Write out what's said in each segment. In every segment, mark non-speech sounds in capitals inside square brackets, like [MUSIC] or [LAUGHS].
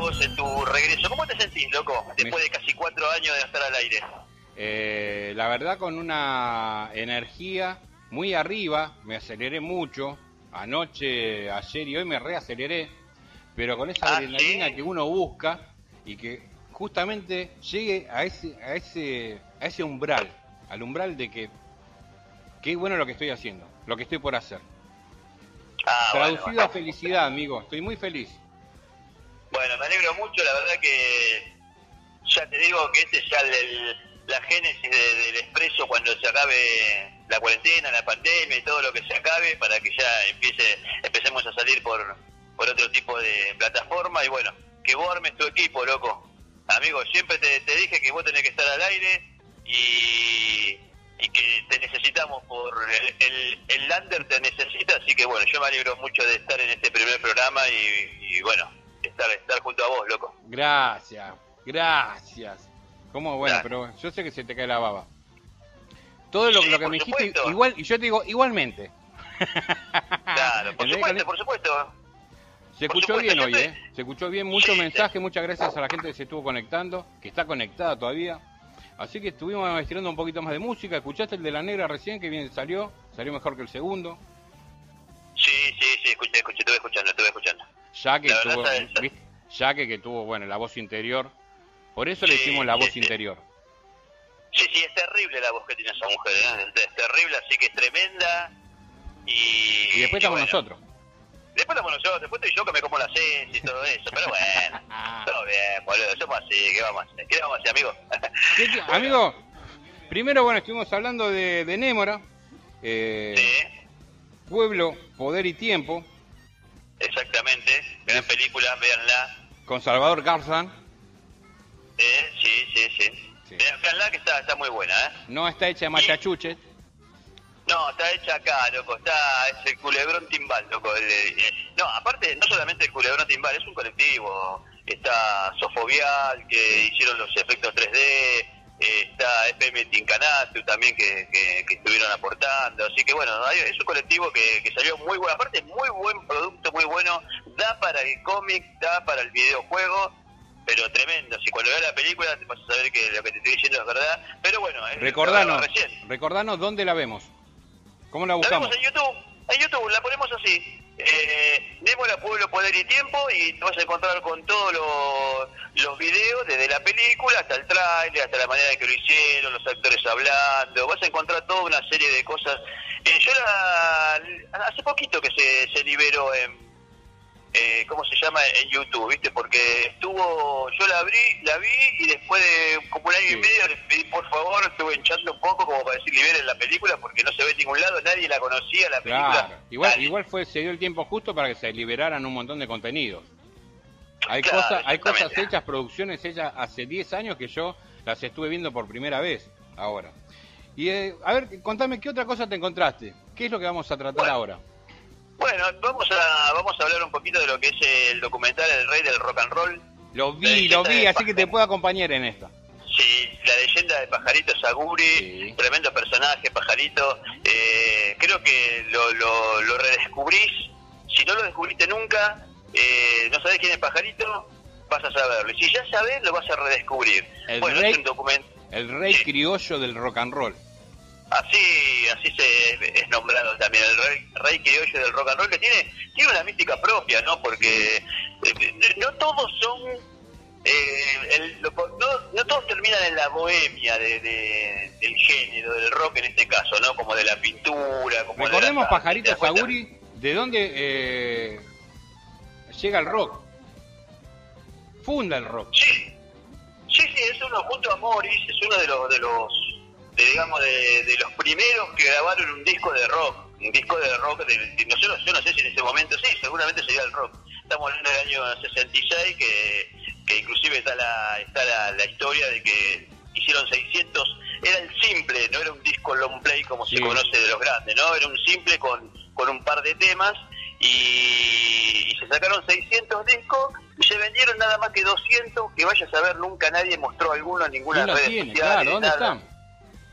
vos en tu regreso? ¿Cómo te sentís, loco? Después de casi cuatro años de estar al aire. Eh, la verdad con una energía muy arriba, me aceleré mucho. Anoche, ayer y hoy me reaceleré, pero con esa Ah, adrenalina ¿sí? que uno busca y que justamente llegue a ese, a ese, a ese umbral, al umbral de que qué bueno lo que estoy haciendo, lo que estoy por hacer. Ah, bueno, Traducido a felicidad, amigo, estoy muy feliz. Bueno, me alegro mucho. La verdad que ya te digo que este es ya el- la génesis de- del expreso cuando se acabe la cuarentena, la pandemia y todo lo que se acabe para que ya empiece empecemos a salir por, por otro tipo de plataforma. Y bueno, que vos armes tu equipo, loco. Amigo, siempre te, dije que vos tenés que estar al aire y, que te necesitamos por el, el, Lander te necesita, así que bueno, yo me alegro mucho de estar en este primer programa y bueno, estar, estar junto a vos, loco. Gracias, gracias. ¿Cómo? Bueno, pero yo sé que se te cae la baba. Todo lo, Sí, lo que me dijiste, igual, y yo te digo igualmente. Claro, por supuesto, por supuesto. Se por escuchó supuesto, bien hoy, ¿eh? Se escuchó bien, muchos Sí, mensajes, muchas gracias a la gente que se estuvo conectando, que está conectada todavía. Así que estuvimos estirando un poquito más de música. ¿Escuchaste el de la negra recién, que bien salió? Salió mejor que el segundo. Sí, sí, sí, escuché, escuché, estuve escuchando, estuve escuchando. Ya que La verdad, tuvo, ¿viste? ya que, tuvo, bueno, la voz interior. Por eso le hicimos la voz sí. interior. Sí, sí, es terrible la voz que tiene esa mujer, ¿eh? es terrible, así que es tremenda. Y, Y después estamos bueno, nosotros. Después estamos nosotros, después estoy yo que me como la ciencia y todo eso, pero bueno, [LAUGHS] todo bien, boludo, somos así, ¿qué vamos a hacer? ¿Qué vamos a hacer, amigo? ¿Qué- qué- [LAUGHS] Amigo, primero, bueno, estuvimos hablando de, de Némora, eh, Sí, Pueblo, Poder y Tiempo, exactamente, gran película, véanla. con Salvador Garzán. Eh, sí, sí, sí. Sí. Vean- Véanla que está, está muy buena, ¿eh? No está hecha de machachuches. No, está hecha acá, loco, está, es el culebrón timbal, loco. el- el- no, aparte, no solamente el culebrón timbal, es un colectivo. Está Sofovial, que hicieron los efectos 3D, eh, está FM Tincanatu también, que, que, que estuvieron aportando. Así que bueno, es un colectivo que, que salió muy bueno. Aparte, muy buen producto, muy bueno. Da para el cómic, da para el videojuego. Pero tremendo, si cuando veas la película te vas a saber que lo que te estoy diciendo es verdad. Pero bueno, Recordanos, recordanos dónde la vemos. ¿Cómo la La buscamos? vemos en YouTube, en YouTube, la ponemos así. Eh, Némora, Pueblo, Poder y Tiempo y te vas a encontrar con todos los, los videos, desde la película hasta el tráiler, hasta la manera que lo hicieron, los actores hablando, vas a encontrar toda una serie de cosas. Eh, yo la, hace poquito que se, se liberó en, eh, ¿cómo se llama? En YouTube, ¿viste? Porque estuvo, yo la abrí, la vi y después de como un año Sí. y medio les pedí por favor, estuve hinchando un poco como para decir liberen la película porque no se ve en ningún lado, nadie la conocía la película. Claro, igual, igual fue, se dio el tiempo justo para que se liberaran un montón de contenidos. Hay Claro, cosas, hay cosas hechas, producciones hechas hace 10 años que yo las estuve viendo por primera vez ahora. Y eh, a ver, contame qué otra cosa te encontraste. ¿Qué es lo que vamos a tratar Bueno. ahora? Bueno, vamos a, vamos a hablar un poquito de lo que es el documental El Rey del Rock and Roll. Lo vi, lo vi, así que te puedo acompañar en esta. Sí, la leyenda de Pajarito Saguri, Sí. tremendo personaje, Pajarito. Eh, creo que lo, lo, lo redescubrís. Si no lo descubriste nunca, eh, no sabés quién es Pajarito, vas a saberlo. Y si ya sabés, lo vas a redescubrir. El bueno, rey- es un documento. El rey Sí. criollo del rock and roll. Así, así se es nombrado también el rey, rey criollo del rock and roll que tiene tiene una mística propia, ¿no? Porque eh, no todos son eh, el- no, no todos terminan en la bohemia de, de- del género del rock en este caso, ¿no? Como de la pintura, como de Recordemos, la- Pajarito. Saguri, de dónde eh, llega el rock. Funda el rock. Sí, sí, sí, es uno junto a Morris, es uno de los, de los, de, digamos, de, de los primeros que grabaron un disco de rock, un disco de rock, de, de- no yo no sé si en ese momento, sí, seguramente sería el rock. Estamos hablando del año 66, que, que inclusive está la, está la, la historia de que hicieron 600, era el simple, no era un disco long play como Sí. se conoce de los grandes, ¿no? Era un simple con, con un par de temas y, y se sacaron 600 discos y se vendieron nada más que 200 que vaya a saber nunca nadie mostró alguno en ninguna ¿Quién lo red tiene? social Claro, ¿dónde nada. están?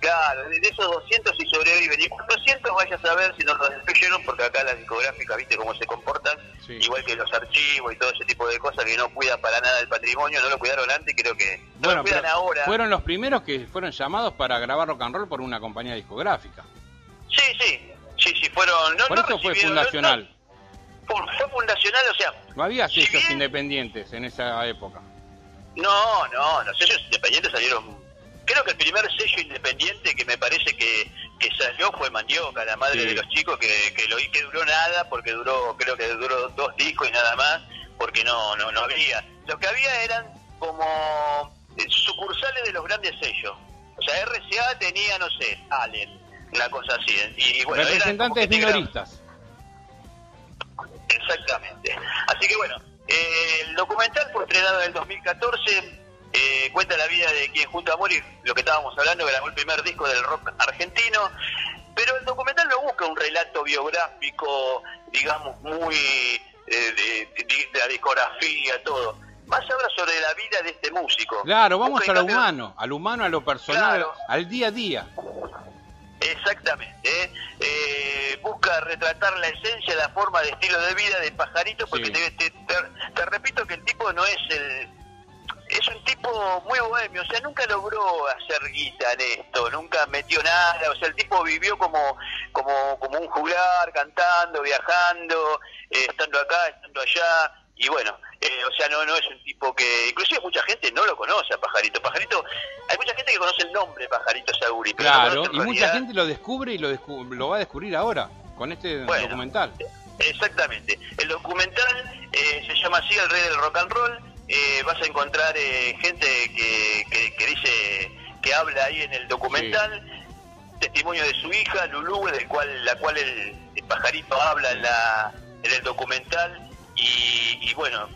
Claro, de esos 200 si sobreviven y 400 vaya a saber si no los destruyeron porque acá las discográficas, viste cómo se comportan, igual que los archivos y todo ese tipo de cosas que no cuidan para nada el patrimonio, no lo cuidaron antes, creo que no lo cuidan ahora. Fueron los primeros que fueron llamados para grabar rock and roll por una compañía discográfica. Sí, sí, sí, sí, fueron... No, por eso fue fundacional. fue fundacional, o sea... No había sellos independientes en esa época. No, no, los sellos independientes salieron Creo que el primer sello independiente que me parece que, que salió fue Mandioca, la madre de los chicos, que, que, lo, que duró nada, porque duró, creo que duró dos discos y nada más, porque no, no, no había. Lo que había eran como eh, sucursales de los grandes sellos. O sea, RCA tenía, no sé, Allen, una cosa así. Y, bueno, Representantes minoristas. Exactamente. Así que bueno, eh, el documental fue estrenado en el 2014 eh, cuenta la vida de quien junto a morir, lo que estábamos hablando, grabó el primer disco del rock argentino, pero el documental no busca un relato biográfico, digamos, muy eh, de, la discografía, todo. Más habla sobre la vida de este músico. Claro, vamos a lo humano, al humano, a lo personal, al día a día. Exactamente. ¿eh? busca retratar la esencia, la forma de estilo de vida de Pajarito, porque te, repito que el tipo no es el, es un tipo muy bohemio, o sea, nunca logró hacer guita en esto, nunca metió nada, o sea, el tipo vivió como como, como un juglar, cantando, viajando, eh, estando acá, estando allá, y bueno, eh, o sea, no no es un tipo que, inclusive mucha gente no lo conoce a Pajarito. Pajarito, hay mucha gente que conoce el nombre Pajarito Saguri. Claro, y mucha gente lo descubre y lo, lo va a descubrir ahora, con este documental. Exactamente. El documental eh, se llama así El Rey del Rock and Roll eh, vas a encontrar eh, gente que, que, dice, que habla ahí en el documental, testimonio de su hija, Lulú, del cual, la cual el, pajarito habla en, la, en el documental, y, bueno,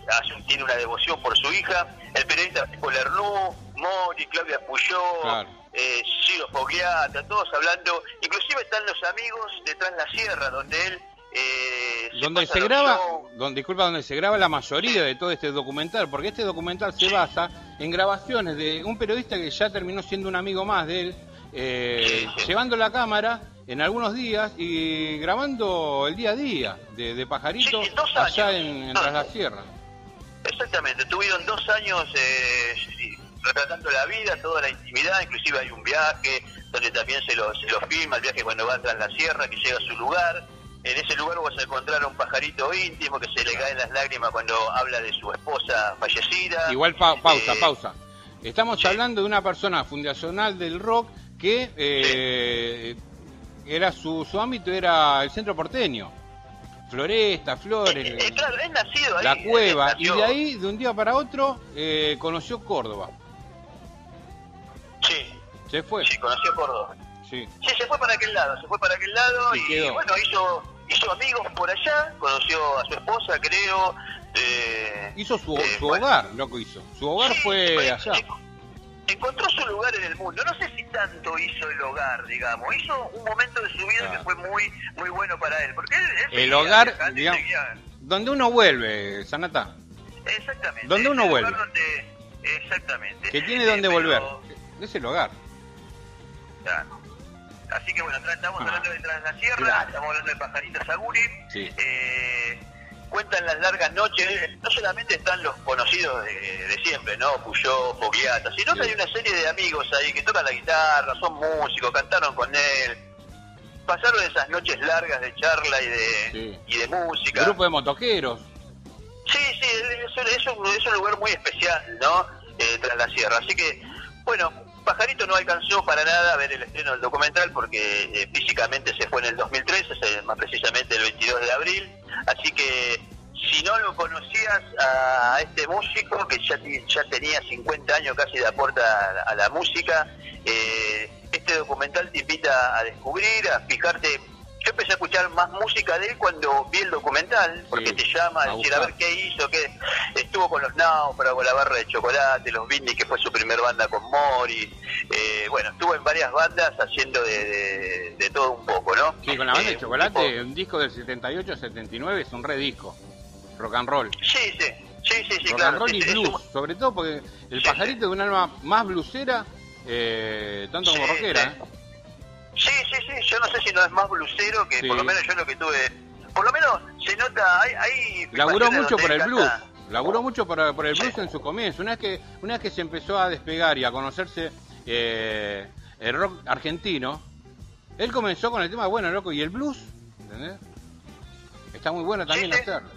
tiene una devoción por su hija, el periodista Pico Lernú, Mori, Claudia Puyó, eh, Ciro Fogliata, todos hablando, inclusive están los amigos detrás de la sierra, donde él eh, donde se graba, donde, disculpa, donde se graba la mayoría de todo este documental, porque este documental se basa en grabaciones de un periodista que ya terminó siendo un amigo más de él, eh, llevando la cámara en algunos días y grabando el día a día de, de Pajarito allá en, Tras la Sierra. Exactamente, tuvieron dos años eh, retratando la vida, toda la intimidad, inclusive hay un viaje donde también se lo, se lo filma, el viaje cuando va tras la sierra, que llega a su lugar en ese lugar vas a encontrar a un pajarito íntimo que se le caen las lágrimas cuando habla de su esposa fallecida. Igual pausa, eh, pausa. Estamos hablando de una persona fundacional del rock que eh, era su, su ámbito era el centro porteño. Floresta, Flores, eh, claro, nacido ahí, la cueva, y de ahí, de un día para otro, conoció Córdoba. Sí. Se fue. Sí, conoció Córdoba. Sí. sí, se fue para aquel lado, se fue para aquel lado y bueno, hizo hizo amigos por allá, conoció a su esposa, creo. Eh, hizo su, eh, su hogar, loco hizo. Su hogar fue allá. Encontró su lugar en el mundo. No sé si tanto hizo el hogar, digamos. Hizo un momento de su vida que fue muy muy bueno para él. Porque el hogar, digamos, donde uno vuelve, Sanata. Exactamente. Donde uno vuelve. exactamente. Que tiene donde eh, volver. Es el hogar. Claro. Así que bueno, estamos ah. hablando de Tras la Sierra, estamos hablando de Pajaritos Saguri. Eh, cuentan las largas noches, no solamente están los conocidos de, siempre, ¿no? Puyó, Fogliata, sino que hay una serie de amigos ahí que tocan la guitarra, son músicos, cantaron con él. Pasaron esas noches largas de charla y de, y de música. grupo de motoqueros. Sí, sí, es, un, es un lugar muy especial, ¿no? Eh, tras la sierra. Así que, bueno, Pajarito no alcanzó para nada a ver el estreno del documental porque eh, físicamente se fue en el 2013, más precisamente el 22 de abril. Así que si no lo conocías a, este músico que ya, tenía 50 años casi de aporte a, la música, eh, este documental te invita a descubrir, a fijarte yo empecé a escuchar más música de él cuando vi el documental, porque te llama a decir a ver qué hizo, qué estuvo con los Náufragos, la barra de chocolate, los Bindi, que fue su primer banda con Mori, eh, bueno, estuvo en varias bandas haciendo de, todo un poco, ¿no? Sí, con la banda de eh, chocolate, un, disco del 78-79 es un re disco, rock and roll. Sí, sí, sí, sí, rock and roll y blues, sobre todo porque el pajarito de un alma más blusera, eh, tanto como rockera, sí, sí, yo no sé si no es más blusero, que por lo menos yo lo que tuve, por lo menos se nota, hay... hay Laburó mucho por el blues, laburó mucho por, por el blues en su comienzo, una vez, que, una vez que se empezó a despegar y a conocerse eh, el rock argentino, él comenzó con el tema, bueno, loco, y el blues, ¿entendés? Está muy bueno también hacerlo.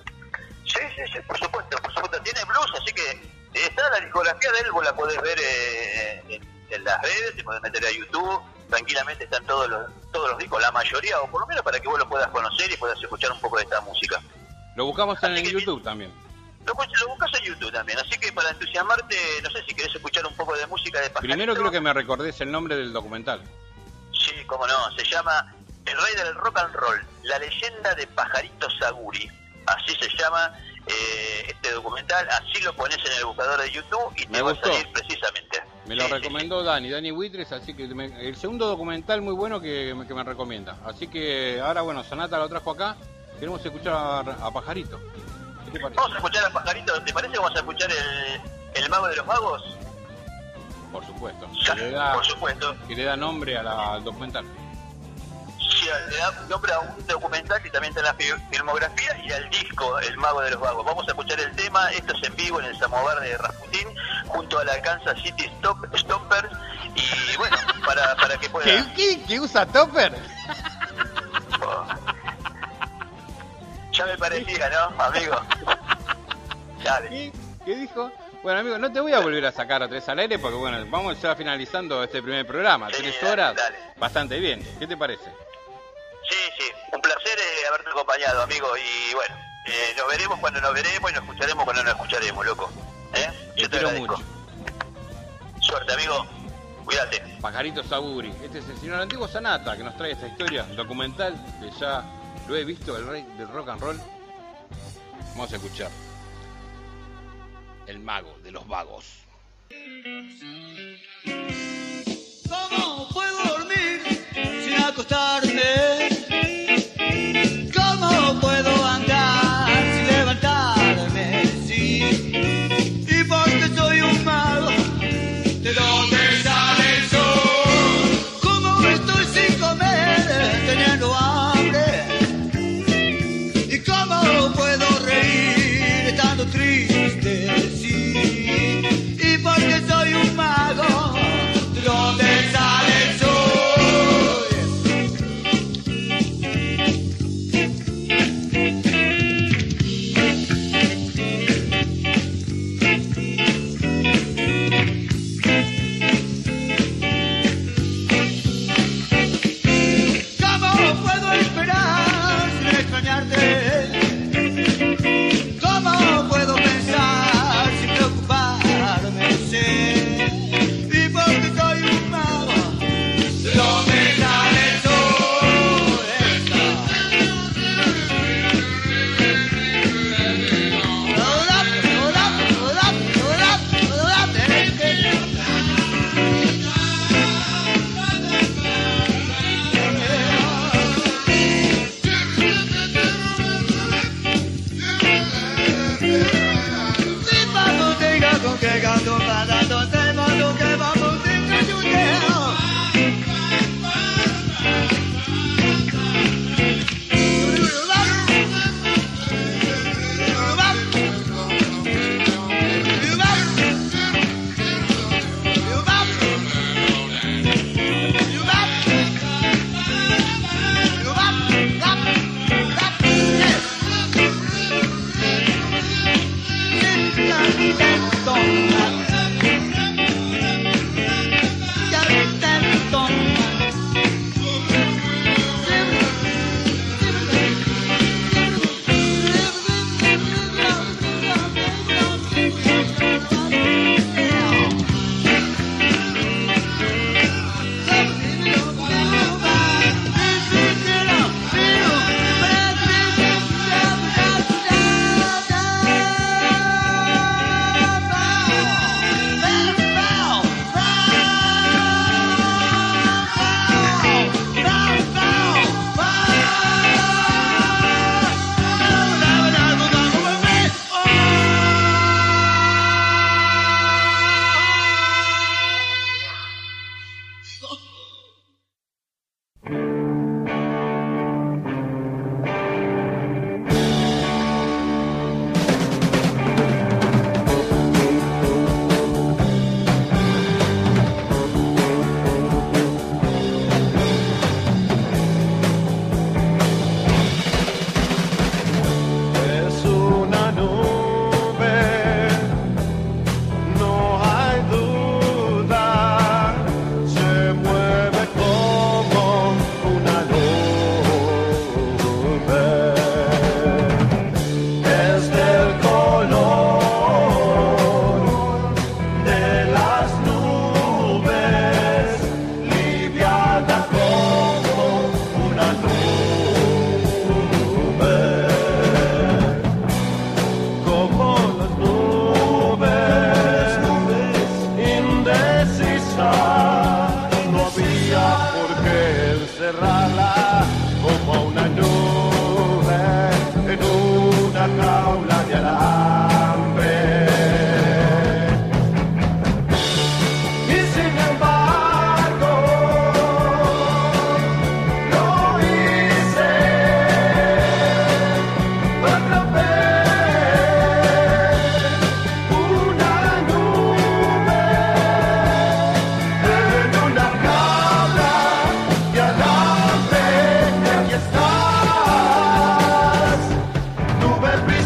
Sí, sí, sí, por supuesto, por supuesto. Tiene blues, así que está la discografía de él, vos la podés ver eh, en, las redes, te podés meter a YouTube, tranquilamente están todos los, todos los discos, la mayoría, o por lo menos para que vos lo puedas conocer y puedas escuchar un poco de esta música. Lo buscamos en YouTube también. Lo, lo buscas en YouTube también, así que para entusiasmarte, no sé si querés escuchar un poco de música de Pajarito. Primero creo que me recordés el nombre del documental. Sí, cómo no, se llama El Rey del Rock and Roll, la leyenda de Pajarito Saguri. Así se llama eh, este documental, así lo pones en el buscador de YouTube y te va a salir precisamente. Me lo recomendó Dani, Dani Buitres, así que el segundo documental muy bueno que, que, me recomienda. Así que ahora, bueno, Sanata lo trajo acá, queremos escuchar a Pajarito. Vamos a escuchar a Pajarito, ¿te parece que vamos a escuchar el, el Mago de los Magos? Por supuesto. Que le da, por supuesto. Que le da nombre al documental. Le da nombre a un documental que también está en la filmografía y al disco El Mago de los Vagos. Vamos a escuchar el tema, esto es en vivo en el Samovar de Rasputin, junto a la Kansas City Stop, Stompers. Y bueno, para, para que pueda. ¿Qué, qué, usa Topper? Oh. Ya me parecía, ¿no, amigo? Dale. ¿Qué dijo? Bueno, amigo, no te voy a volver a sacar a tres al aire porque, bueno, vamos ya finalizando este primer programa. tres horas, bastante bien. ¿Qué te parece? Sí, sí, un placer eh, haberte acompañado, amigo. Y bueno, eh, nos veremos cuando nos veremos y nos escucharemos cuando nos escucharemos, loco. ¿Eh? Yo te, mucho. Suerte, amigo. Cuídate. Pajarito Saburi. Este es el señor antiguo Sanata que nos trae esta historia documental que ya lo he visto, el rey del rock and roll. Vamos a escuchar el mago de los vagos. ¿Cómo puedo dormir sin acostarme?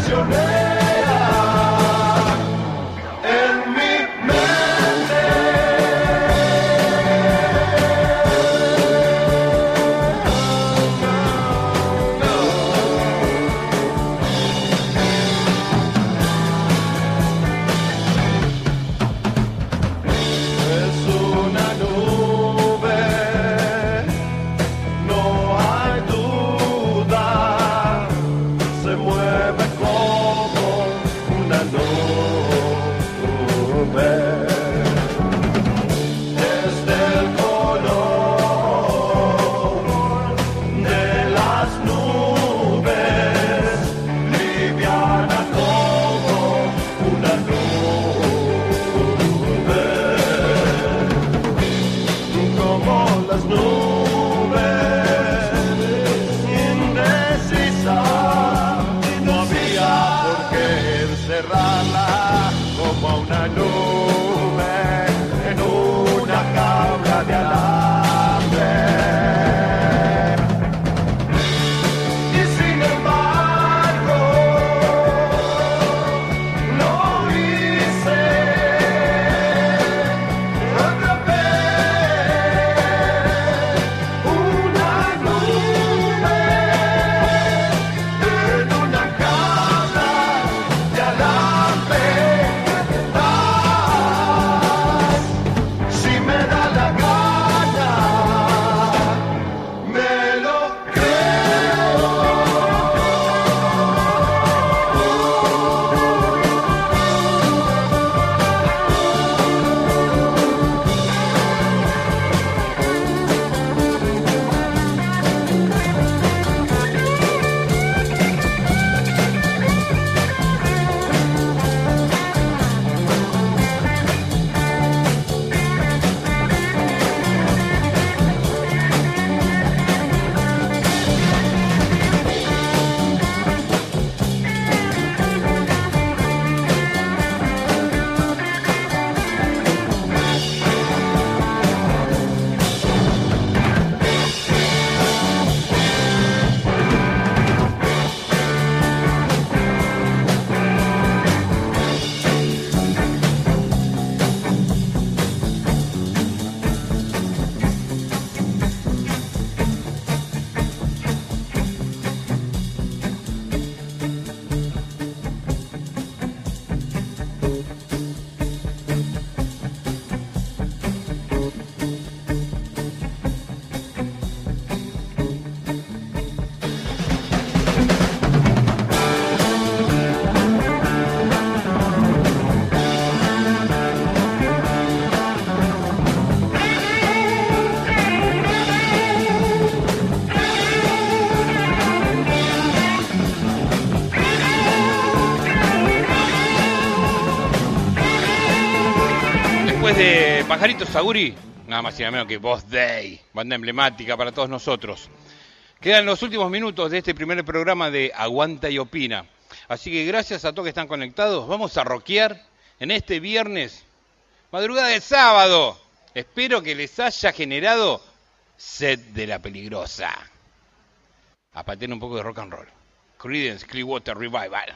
your name? Pajarito Saguri, nada más y nada menos que Voz Day, banda emblemática para todos nosotros. Quedan los últimos minutos de este primer programa de Aguanta y Opina. Así que gracias a todos que están conectados, vamos a rockear en este viernes, madrugada de sábado. Espero que les haya generado sed de la peligrosa. Apaten un poco de rock and roll. Creedence Clearwater Revival.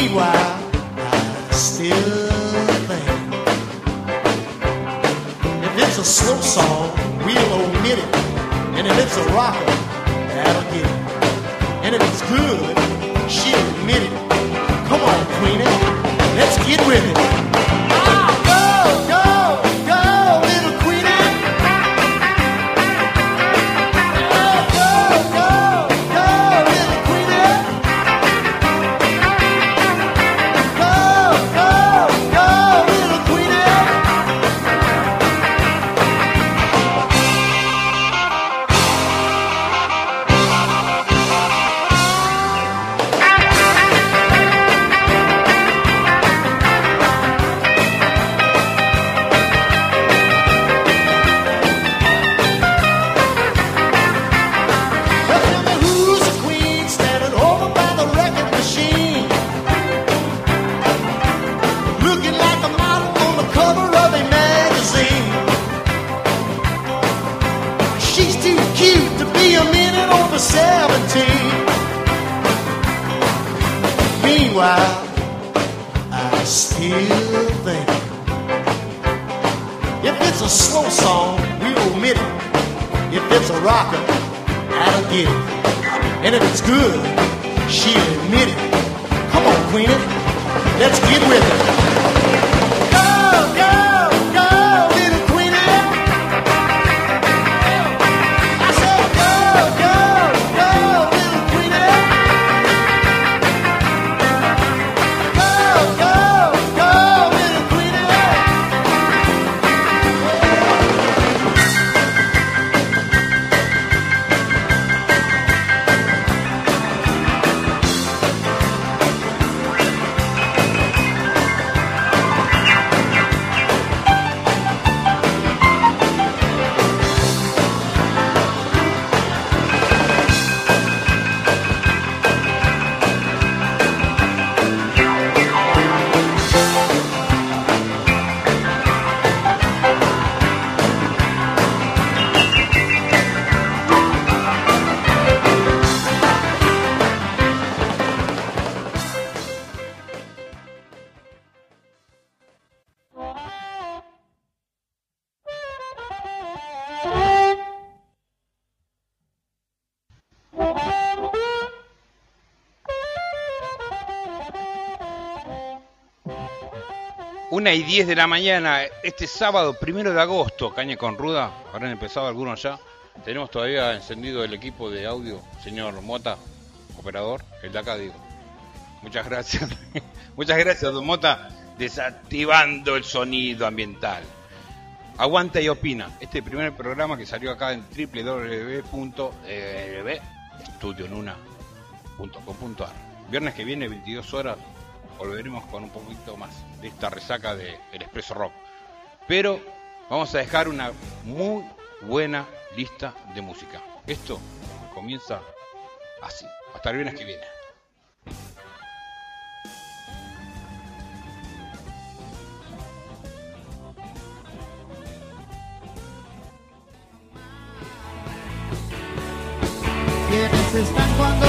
Meanwhile, I still think if it's a slow song, we'll omit it, and if it's a rocker. That'll get it. And if it's good, she'll admit it. Come on, Queenie, let's get with it. A song, we omit it. If it's a rocker, I'll get it. And if it's good, she'll admit it. Come on, Queenie, let's get with it. 1 y 10 de la mañana, este sábado, primero de agosto, Caña con Ruda, habrán empezado algunos ya. Tenemos todavía encendido el equipo de audio, señor Mota, operador, el de acá digo. Muchas gracias, [LAUGHS] muchas gracias, don Mota, desactivando el sonido ambiental. Aguanta y opina. Este primer programa que salió acá en www.estudionuna.com.ar. Eh, Viernes que viene, 22 horas, volveremos con un poquito más de esta resaca de El Expreso Rock. Pero vamos a dejar una muy buena lista de música. Esto comienza así. Hasta el viernes que viene. Están cuando